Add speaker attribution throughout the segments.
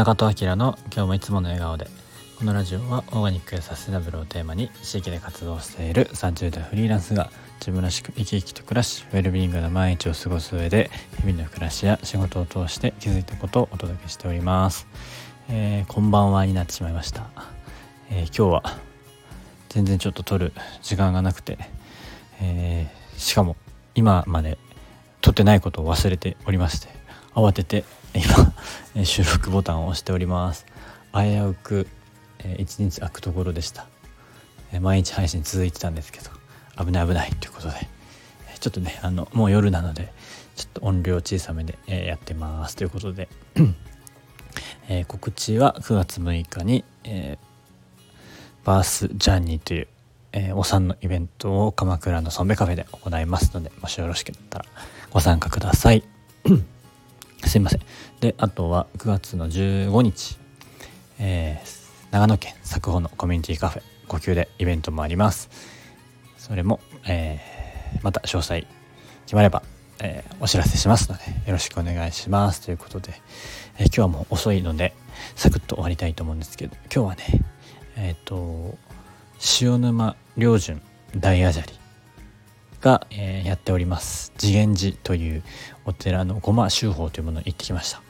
Speaker 1: 中戸明の今日もいつもの笑顔でこのラジオはオーガニックやサステナブルをテーマに地域で活動している30代フリーランスが自分らしく生き生きと暮らしウェルビーイングな毎日を過ごす上で日々の暮らしや仕事を通して気づいたことをお届けしております、えー、こんばんはになってしまいました、えー、今日は全然ちょっと撮る時間がなくて、えー、しかも今まで撮ってないことを忘れておりまして慌てて今収録ボタンを押しております。危うく一日空くところでした。毎日配信続いてたんですけど危ない危ないということでちょっとねあのもう夜なのでちょっと音量小さめでやってます。ということで え告知は9月6日に、えー、バースジャーニーという、えー、お産のイベントを鎌倉のソンベカフェで行いますのでもしよろしければご参加ください。すいません。であとは9月の15日、えー、長野県佐久穂のコミュニティカフェ呼吸でイベントもあります。それも、えー、また詳細決まれば、えー、お知らせしますのでよろしくお願いします。ということで、え今日はもう遅いのでサクッと終わりたいと思うんですけど今日はねえっ、と塩沼良順大アジャリ。が、えー、やっております。次元寺というお寺のごま修法というものに行ってきました。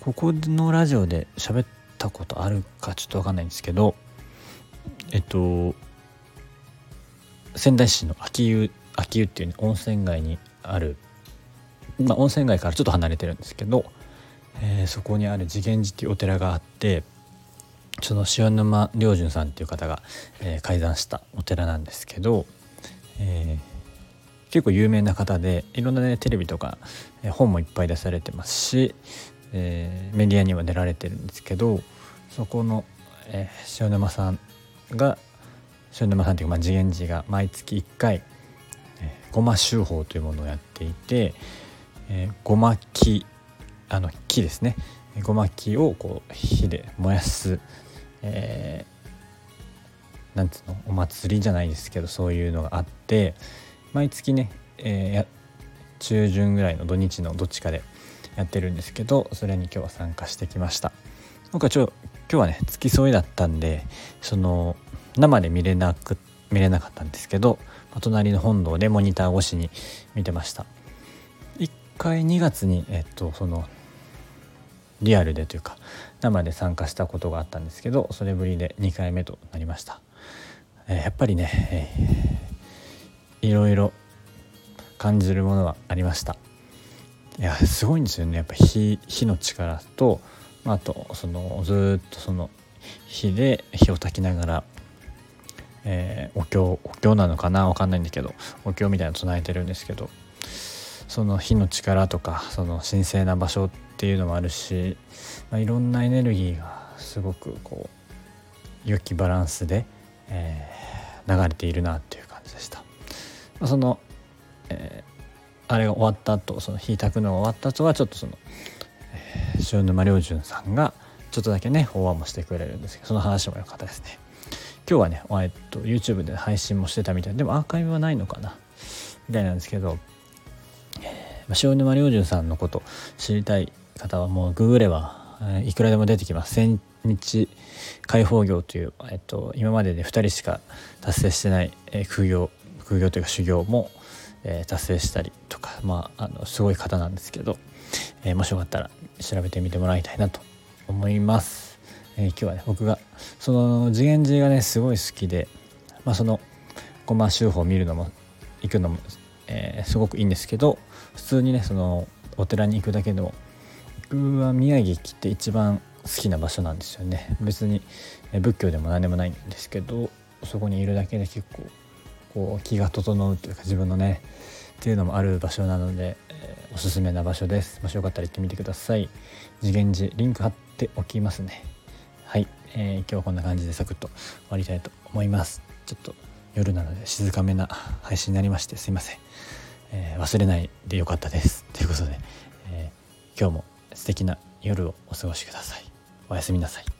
Speaker 1: ここのラジオで喋ったことあるかちょっと分かんないんですけどえっと仙台市の秋湯秋湯っていう、ね、温泉街にあるまあ温泉街からちょっと離れてるんですけど、えー、そこにある次元寺っていうお寺があってその塩沼良順さんっていう方が、えー、開山したお寺なんですけど、えー、結構有名な方でいろんなねテレビとか本もいっぱい出されてますし、えー、メディアには出られてるんですけどそこの、えー、塩沼さんが塩沼さんというか、まあ、次元寺が毎月1回、え、ごま修法というものをやっていて、えー、ごま木あの木ですね。ごま木をこう火で燃やす、えー、なんつうのお祭りじゃないですけどそういうのがあって毎月ね、えー、中旬ぐらいの土日のどっちかでやってるんですけどそれに今日は参加してきました。僕はちょ今日はね付き添いだったんでその生で見れなく見れなかったんですけど隣の本堂でモニター越しに見てました。1回2月にえっとそのリアルでというか生で参加したことがあったんですけどそれぶりで2回目となりました、えー、やっぱりね、えーいろいろ感じるものはありました。いやすごいんですよね。やっぱ火火の力とあとそのずっとその火で火を焚きながら、えー、お経お経なのかな？分かんないんだけどお経みたいなの唱えてるんですけどその火の力とかその神聖な場所っていうのもあるし、まあ、いろんなエネルギーがすごくこう良きバランスで、えー、流れているなっていう感じでした。その、えー、あれが終わった後その火炊くのが終わった後はちょっとその、えー、塩沼良順さんがちょっとだけね法話もしてくれるんですけどその話も良かったですね。今日はね、えっと、YouTube で配信もしてたみたいでもアーカイブはないのかなみたいなんですけど、えー、塩沼良順さんのこと知りたい方はもうググれば、えー、いくらでも出てきます。千日解放業という、えっと、今までで2人しか達成してない、えー、空業副業というか修行も、えー、達成したりとか、まあ、あのすごい方なんですけど、えー、もしよかったら調べてみてもらいたいなと思います。えー、今日はね僕がその次元寺がねすごい好きで、まあ、その駒ま修法を見るのも行くのも、えー、すごくいいんですけど普通にねそのお寺に行くだけでも僕は宮城来て一番好きな場所なんですよね別に仏教でも何でもないんですけどそこにいるだけで結構こう気が整うというか自分のねっていうのもある場所なので、えー、おすすめな場所です。もしよかったら行ってみてください。次元寺リンク貼っておきますね。はい、えー、今日はこんな感じでサクッと終わりたいと思います。ちょっと夜なので静かめな配信になりましてすいません、えー、忘れないでよかったです。ということで、え今日も素敵な夜をお過ごしください。おやすみなさい。